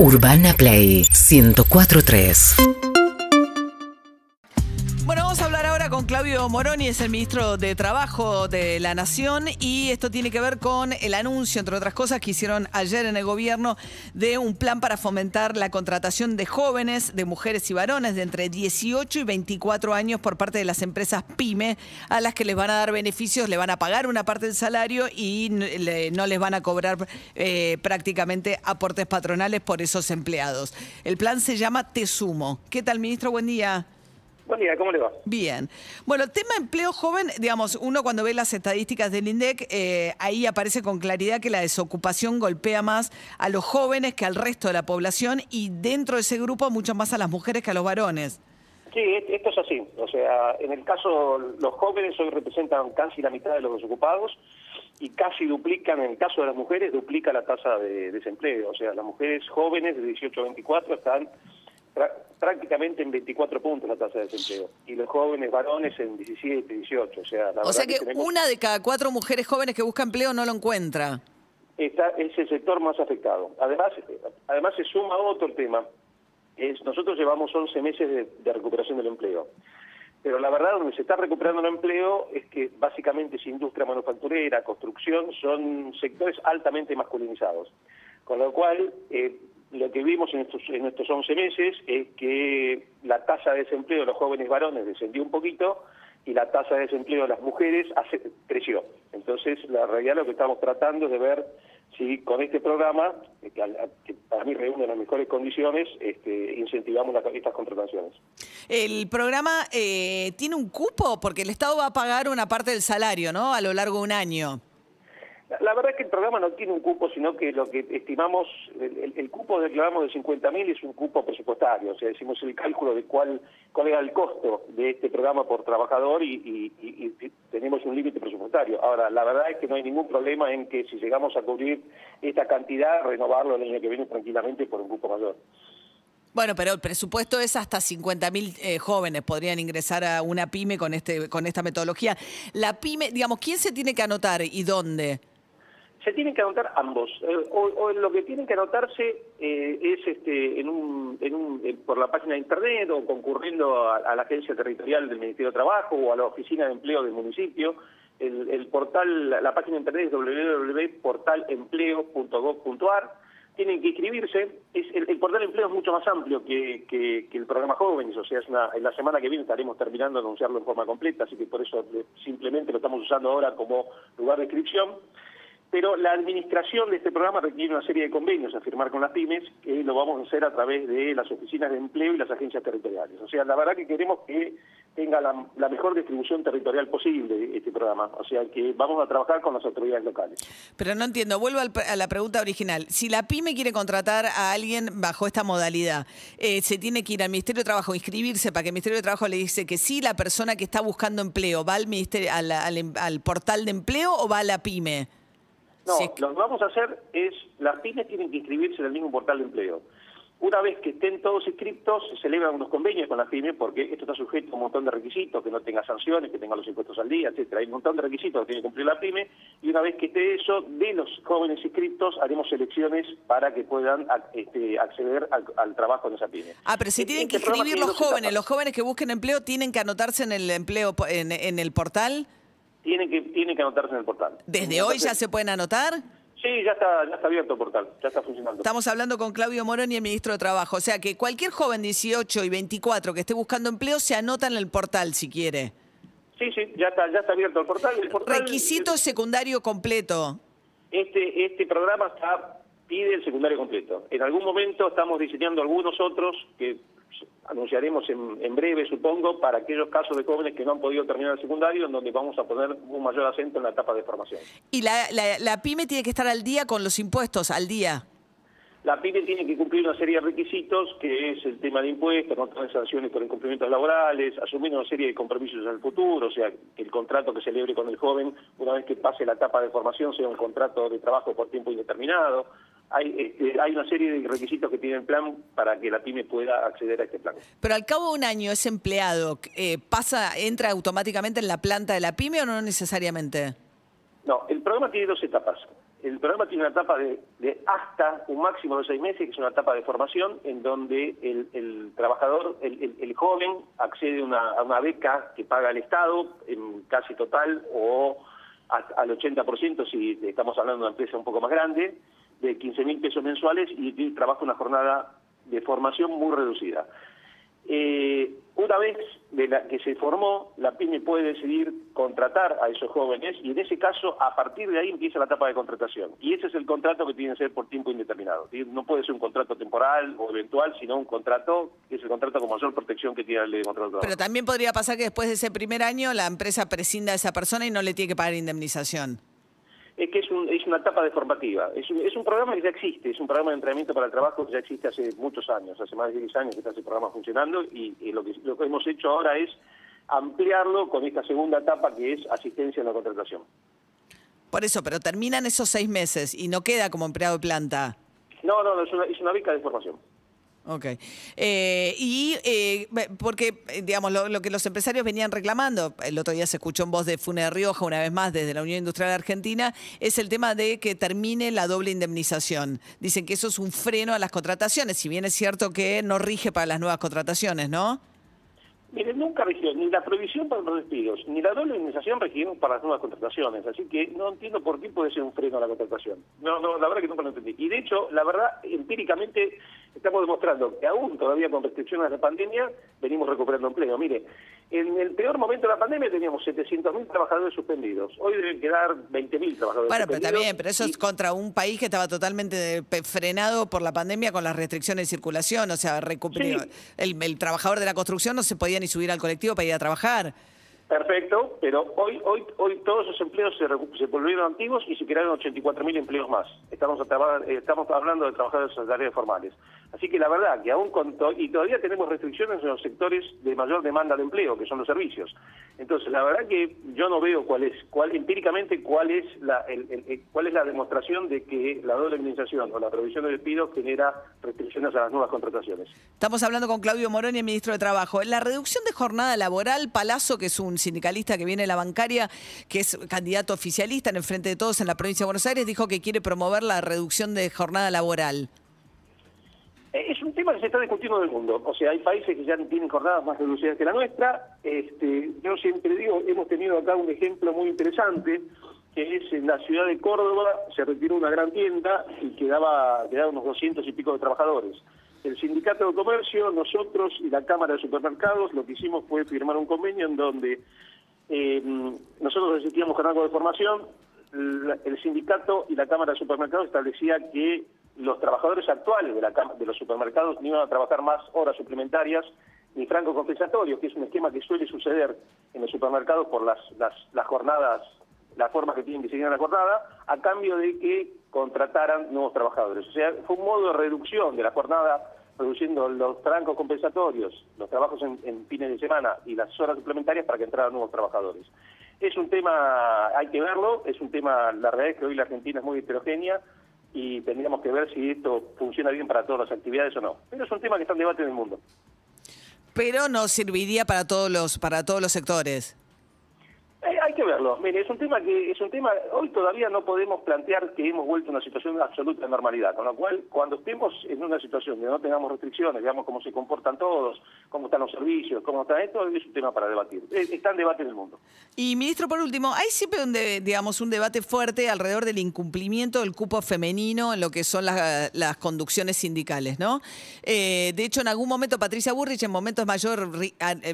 Urbana Play 1043. Claudio Moroni, es el ministro de Trabajo de la Nación y esto tiene que ver con el anuncio, entre otras cosas, que hicieron ayer en el gobierno de un plan para fomentar la contratación de jóvenes, de mujeres y varones de entre 18 y 24 años por parte de las empresas PYME, a las que les van a dar beneficios, le van a pagar una parte del salario y no les van a cobrar eh, prácticamente aportes patronales por esos empleados. El plan se llama Te Sumo. ¿Qué tal, ministro? Buen día. Buen día, ¿cómo le va? Bien. Bueno, el tema empleo joven, digamos, uno cuando ve las estadísticas del INDEC, eh, ahí aparece con claridad que la desocupación golpea más a los jóvenes que al resto de la población y dentro de ese grupo mucho más a las mujeres que a los varones. Sí, est- esto es así. O sea, en el caso, los jóvenes hoy representan casi la mitad de los desocupados y casi duplican, en el caso de las mujeres, duplica la tasa de desempleo. O sea, las mujeres jóvenes de 18 a 24 están prácticamente en 24 puntos la tasa de desempleo y los jóvenes varones en 17, 18. O sea, la O sea que tenemos- una de cada cuatro mujeres jóvenes que busca empleo no lo encuentra. está, es el sector más afectado. Además, además se suma otro tema. Es, nosotros llevamos 11 meses de, de recuperación del empleo. Pero la verdad, donde se está recuperando el empleo es que básicamente es industria manufacturera, construcción, son sectores altamente masculinizados. Con lo cual, eh, lo que vimos en estos, en estos 11 meses es que la tasa de desempleo de los jóvenes varones descendió un poquito y la tasa de desempleo de las mujeres hace- creció. Entonces, la realidad lo que estamos tratando es de ver si con este programa, que, al- que para mí reúne las mejores condiciones, este, incentivamos las, estas contrataciones. El programa eh, tiene un cupo porque el Estado va a pagar una parte del salario, ¿no? A lo largo de un año. La, verdad es que el programa no tiene un cupo, sino que lo que estimamos, el, el- cupo hablamos de 50.000 es un cupo presupuestario, o sea, decimos el cálculo de cuál cuál era el costo de este programa por trabajador y, tenemos un límite presupuestario. Ahora, la verdad es que no hay ningún problema en que si llegamos a cubrir esta cantidad, renovarlo el año que viene tranquilamente por un cupo mayor. Bueno, pero el presupuesto es hasta 50.000 eh, jóvenes podrían ingresar a una pyme con este con esta metodología. La pyme, digamos, ¿quién se tiene que anotar y dónde? Se tienen que anotar ambos. Eh, o, lo que tienen que anotarse eh, es este, en un, en un, eh, por la página de internet o concurriendo a, la agencia territorial del Ministerio de Trabajo o a la oficina de empleo del municipio. El, el portal, la, página de internet es www.portalempleo.gov.ar. Tienen que inscribirse. Es, el, portal de empleo es mucho más amplio que, que- que el programa Jóvenes, o sea, es una, en la semana que viene estaremos terminando de anunciarlo en forma completa, así que por eso eh, simplemente lo estamos usando ahora como lugar de inscripción. Pero la administración de este programa requiere una serie de convenios a firmar con las pymes, que lo vamos a hacer a través de las oficinas de empleo y las agencias territoriales. O sea, la verdad que queremos que tenga la, mejor distribución territorial posible este programa. O sea, que vamos a trabajar con las autoridades locales. Pero no entiendo, vuelvo al- a la pregunta original. Si la pyme quiere contratar a alguien bajo esta modalidad, eh, se tiene que ir al Ministerio de Trabajo, inscribirse para que el Ministerio de Trabajo le dice que sí, la persona que está buscando empleo, ¿va al, ministerio, al portal de empleo o va a la pyme? No, lo que vamos a hacer es, las pymes tienen que inscribirse en el mismo portal de empleo. Una vez que estén todos inscriptos, se celebran unos convenios con las pymes, porque esto está sujeto a un montón de requisitos, que no tenga sanciones, que tenga los impuestos al día, etcétera. Hay un montón de requisitos que tiene que cumplir la pyme, y una vez que esté eso, de los jóvenes inscriptos, haremos selecciones para que puedan este, acceder al, al trabajo en esa pyme. Ah, pero si Este- tienen que este inscribir los jóvenes, etapas. los jóvenes que busquen empleo tienen que anotarse en el empleo en el portal. Tienen que, tienen que anotarse en el portal. ¿Desde hoy ya se pueden anotar? Sí, ya está, ya está abierto el portal, ya está funcionando. Estamos hablando con Claudio Moroni, el ministro de Trabajo. O sea que cualquier joven 18 y 24 que esté buscando empleo se anota en el portal si quiere. Sí, sí, ya está, ya está abierto el portal. El portal Requisito secundario completo. Este, este programa está, pide el secundario completo. En algún momento estamos diseñando algunos otros que anunciaremos en, en breve, supongo, para aquellos casos de jóvenes que no han podido terminar el secundario, en donde vamos a poner un mayor acento en la etapa de formación. Y la, la- la pyme tiene que estar al día con los impuestos, al día. La pyme tiene que cumplir una serie de requisitos, que es el tema de impuestos, no tener sanciones por incumplimientos laborales, asumir una serie de compromisos en el futuro, o sea, que el contrato que celebre con el joven, una vez que pase la etapa de formación, sea un contrato de trabajo por tiempo indeterminado. Hay, este, hay una serie de requisitos que tiene el plan para que la pyme pueda acceder a este plan. Pero al cabo de un año ese empleado eh, pasa, entra automáticamente en la planta de la pyme o no necesariamente. No, el programa tiene dos etapas. El programa tiene una etapa de, hasta un máximo de seis meses, que es una etapa de formación, en donde el, trabajador, el, joven, accede a una beca que paga el Estado en casi total o al 80% si estamos hablando de una empresa un poco más grande, de 15 mil pesos mensuales y trabaja una jornada de formación muy reducida. Eh, una vez de la que se formó, la PYME puede decidir contratar a esos jóvenes y en ese caso, a partir de ahí empieza la etapa de contratación. Y ese es el contrato que tiene que ser por tiempo indeterminado. No puede ser un contrato temporal o eventual, sino un contrato que es el contrato con mayor protección que tiene la ley de contrato. Pero también podría pasar que después de ese primer año la empresa prescinda a esa persona y no le tiene que pagar indemnización es que es, una etapa de formativa. Es un, programa que ya existe, es un programa de entrenamiento para el trabajo que ya existe hace muchos años, hace más de 10 años que está ese programa funcionando y, lo, que, lo que hemos hecho ahora es ampliarlo con esta segunda etapa que es asistencia en la contratación. Por eso, pero terminan esos seis meses y no queda como empleado de planta. No, no, es una, es una beca de formación. Ok. Eh, y eh, porque, digamos, lo, que los empresarios venían reclamando, el otro día se escuchó en voz de Fune Rioja, una vez más, desde la Unión Industrial Argentina, es el tema de que termine la doble indemnización. Dicen que eso es un freno a las contrataciones, si bien es cierto que no rige para las nuevas contrataciones, ¿no? Mire, nunca rigió ni la prohibición para los despidos, ni la doble indemnización rigieron para las nuevas contrataciones, así que no entiendo por qué puede ser un freno a la contratación. No, no, la verdad que nunca lo entendí. Y de hecho, la verdad, empíricamente estamos demostrando que aún todavía con restricciones de la pandemia venimos recuperando empleo. Mire, en el peor momento de la pandemia teníamos 700.000 trabajadores suspendidos. Hoy deben quedar 20.000 trabajadores bueno, suspendidos. Bueno, pero también, pero eso es contra un país que estaba totalmente frenado por la pandemia con las restricciones de circulación. O sea, el, el trabajador de la construcción no se podía ni subir al colectivo para ir a trabajar. Perfecto, pero hoy hoy hoy todos esos empleos se, se volvieron antiguos y se crearon 84.000 empleos más. Estamos, estamos hablando de trabajadores salariales formales. Así que la verdad que aún con y todavía tenemos restricciones en los sectores de mayor demanda de empleo, que son los servicios. Entonces, la verdad que yo no veo cuál es, cuál empíricamente cuál es la cuál es la demostración de que la doble administración o la provisión de despido genera restricciones a las nuevas contrataciones. Estamos hablando con Claudio Moroni, el ministro de Trabajo. La reducción de jornada laboral, Palazzo, que es un sindicalista que viene de la bancaria, que es candidato oficialista en el Frente de Todos en la provincia de Buenos Aires, dijo que quiere promover la reducción de jornada laboral. Eh, es un tema que se está discutiendo en el mundo. O sea, hay países que ya tienen jornadas más reducidas que la nuestra. Este, yo siempre digo, hemos tenido acá un ejemplo muy interesante, que es en la ciudad de Córdoba, se retiró una gran tienda y quedaba, quedaban unos doscientos y pico de trabajadores el Sindicato de Comercio, nosotros y la Cámara de Supermercados lo que hicimos fue firmar un convenio en donde eh, nosotros existíamos con algo de formación, el sindicato y la Cámara de Supermercados establecía que los trabajadores actuales de, la, de los supermercados no iban a trabajar más horas suplementarias ni franco compensatorio, que es un esquema que suele suceder en los supermercados por las, las, las jornadas, las formas que tienen que seguir en la jornada, a cambio de que contrataran nuevos trabajadores. O sea, fue un modo de reducción de la jornada, reduciendo los francos compensatorios, los trabajos en, fines de semana y las horas suplementarias para que entraran nuevos trabajadores. Es un tema, hay que verlo, es un tema, la realidad es que hoy la Argentina es muy heterogénea y tendríamos que ver si esto funciona bien para todas las actividades o no. Pero es un tema que está en debate en el mundo. Pero no serviría para todos los, para todos los sectores. Mire, es un tema que es un tema. Hoy todavía no podemos plantear que hemos vuelto a una situación de absoluta normalidad. Con lo cual, cuando estemos en una situación donde no tengamos restricciones, veamos cómo se comportan todos, cómo están los servicios, cómo está esto, es un tema para debatir. Está en debate en el mundo. Y ministro, por último, hay siempre un debate fuerte alrededor del incumplimiento del cupo femenino en lo que son las, conducciones sindicales, ¿no? Eh, de hecho, en algún momento Patricia Burrich, en momentos mayor,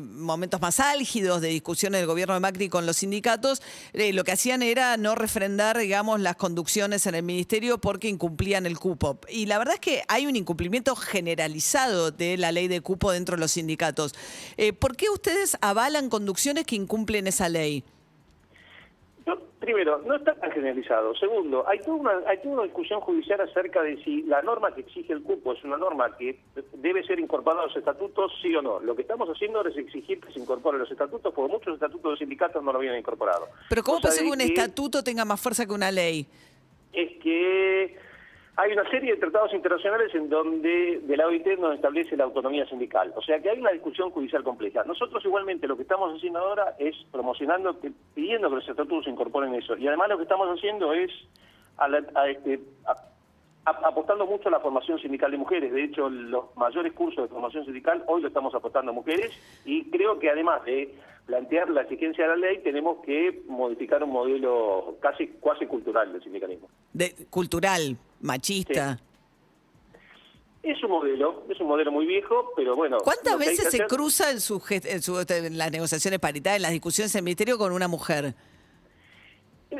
momentos más álgidos de discusiones del gobierno de Macri con los sindicatos, eh, lo que hacían era no refrendar, digamos, las conducciones en el ministerio porque incumplían el cupo. Y la verdad es que hay un incumplimiento generalizado de la ley de cupo dentro de los sindicatos. Eh, ¿Por qué ustedes avalan conducciones que incumplen esa ley? Primero, no está tan generalizado. Segundo, hay toda, una, hay toda una discusión judicial acerca de si la norma que exige el cupo es una norma que debe ser incorporada a los estatutos, sí o no. Lo que estamos haciendo ahora es exigir que se incorporen los estatutos, porque muchos estatutos de sindicatos no lo habían incorporado. Pero ¿cómo puede ser que un estatuto tenga más fuerza que una ley? Es que hay una serie de tratados internacionales en donde de la OIT nos establece la autonomía sindical. O sea que hay una discusión judicial compleja. Nosotros igualmente lo que estamos haciendo ahora es promocionando, pidiendo que los estatutos incorporen eso. Y además lo que estamos haciendo es a la- a este, a- apostando mucho a la formación sindical de mujeres. De hecho, los mayores cursos de formación sindical hoy lo estamos apostando a mujeres y creo que además de plantear la exigencia de la ley, tenemos que modificar un modelo casi cuasi cultural del sindicalismo. De, cultural, machista. Es un modelo, es un modelo muy viejo, pero bueno. ¿Cuántas veces se cruza en, su, en, su- en las negociaciones paritarias, en las discusiones en el ministerio con una mujer?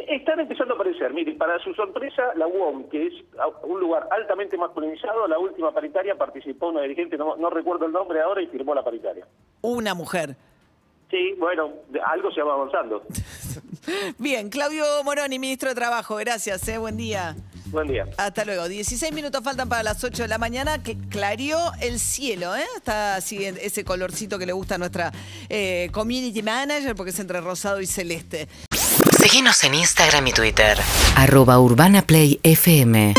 Están empezando a aparecer. Mire, para su sorpresa, la UOM, que es un lugar altamente masculinizado, la última paritaria participó una dirigente, no, no recuerdo el nombre ahora, y firmó la paritaria. Una mujer. Sí, bueno, algo se va avanzando. Bien, Claudio Moroni, ministro de Trabajo, gracias, eh, buen día. Buen día. Hasta luego. 16 minutos faltan para las 8 de la mañana, que clarió el cielo, ¿eh? Está así ese colorcito que le gusta a nuestra eh, community manager, porque es entre rosado y celeste. Seguinos en Instagram y Twitter. Arroba Urbana Play FM.